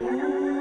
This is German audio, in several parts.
Thank.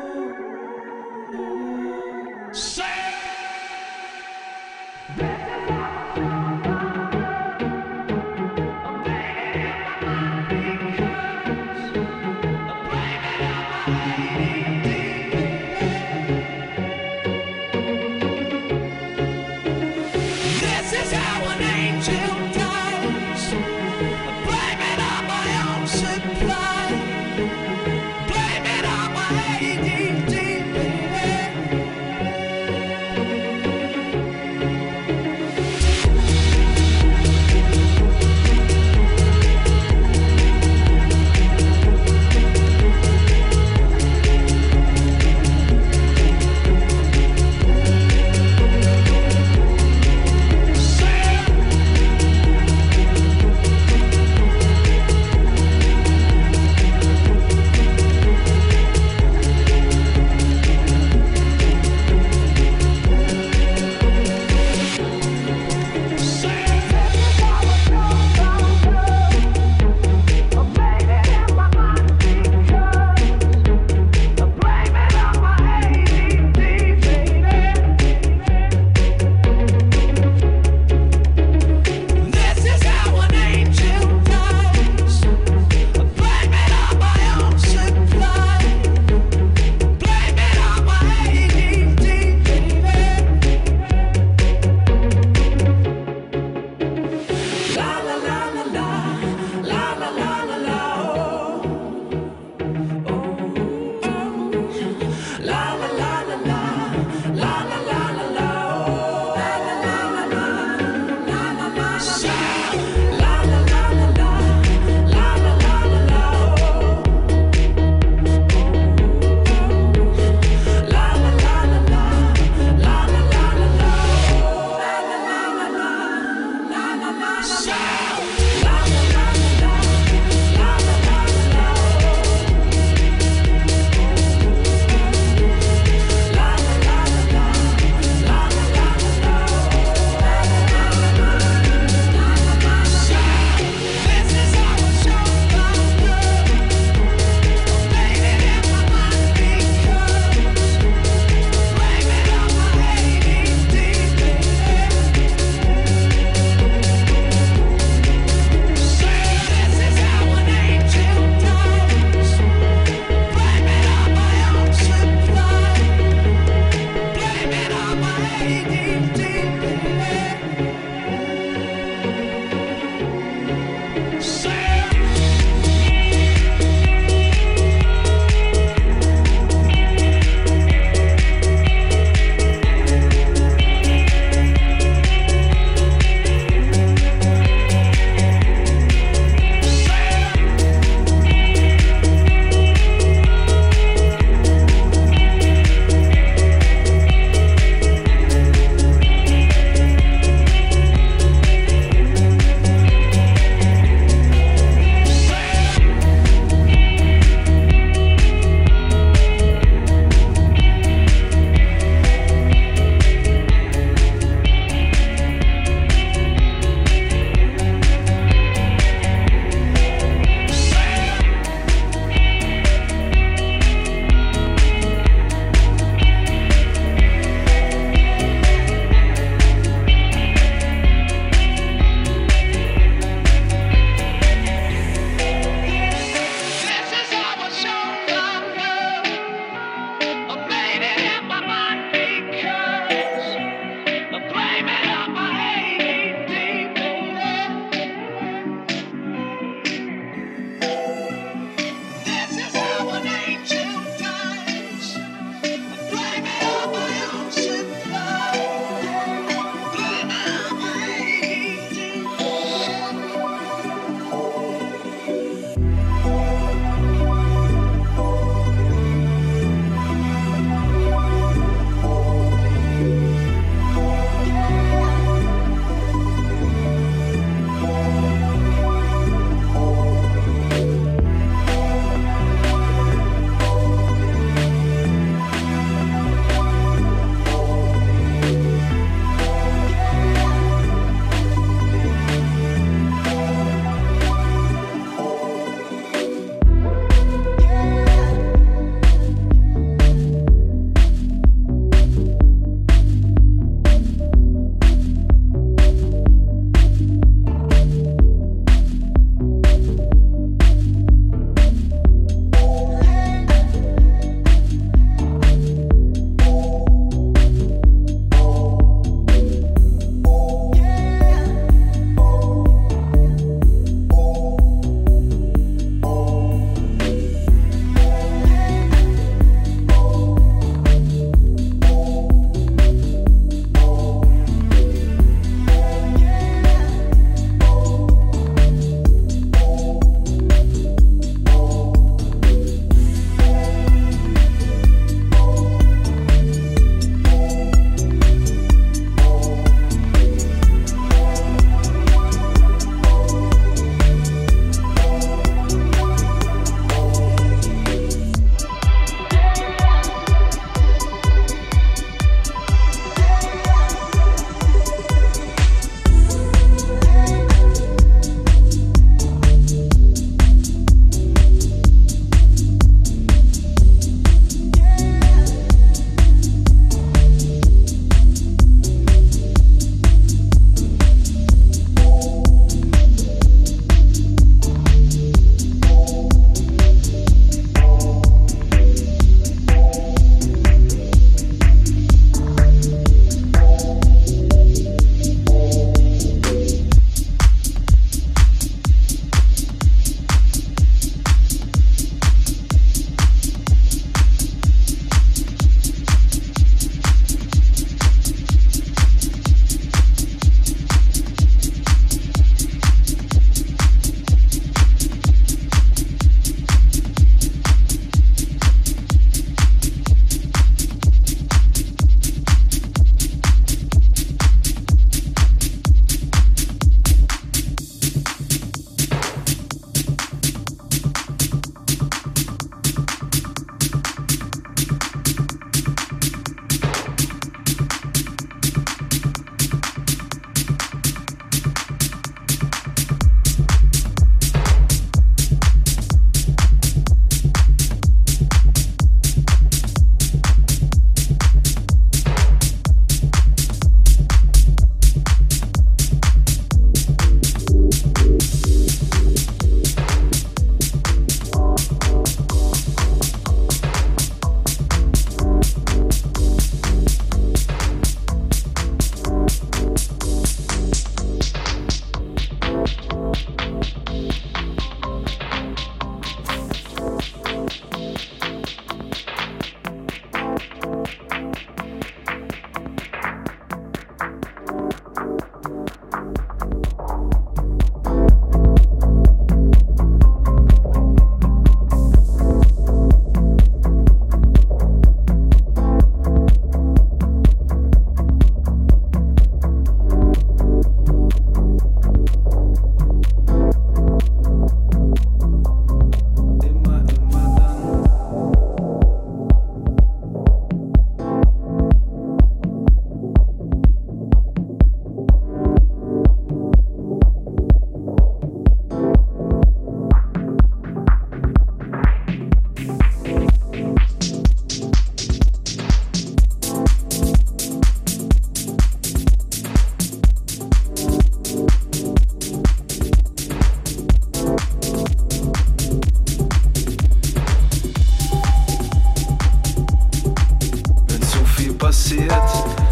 passiert,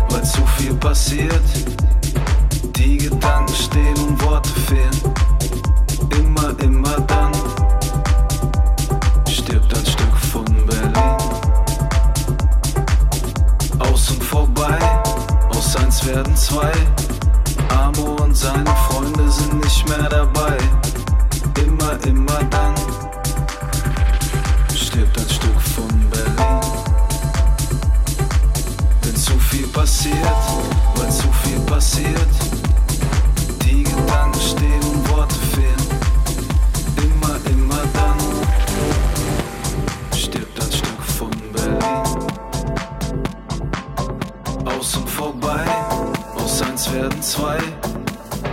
weil zu viel passiert. Die Gedanken stehen und Worte fehlen. Immer, immer dann stirbt ein Stück von Berlin. Aus und vorbei, aus eins werden zwei. Amo und seine Freunde sind nicht mehr dabei. passiert. Die Gedanken stehen und Worte fehlen. Immer, immer dann stirbt ein Stück von Berlin. Außen vorbei, aus eins werden zwei.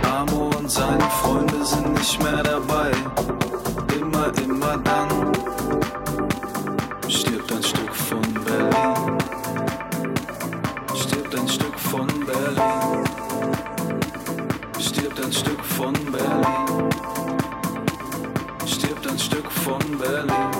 Amo und seine Freunde sind nicht mehr dabei. Von Berlin. Stirbt ein Stück von Berlin.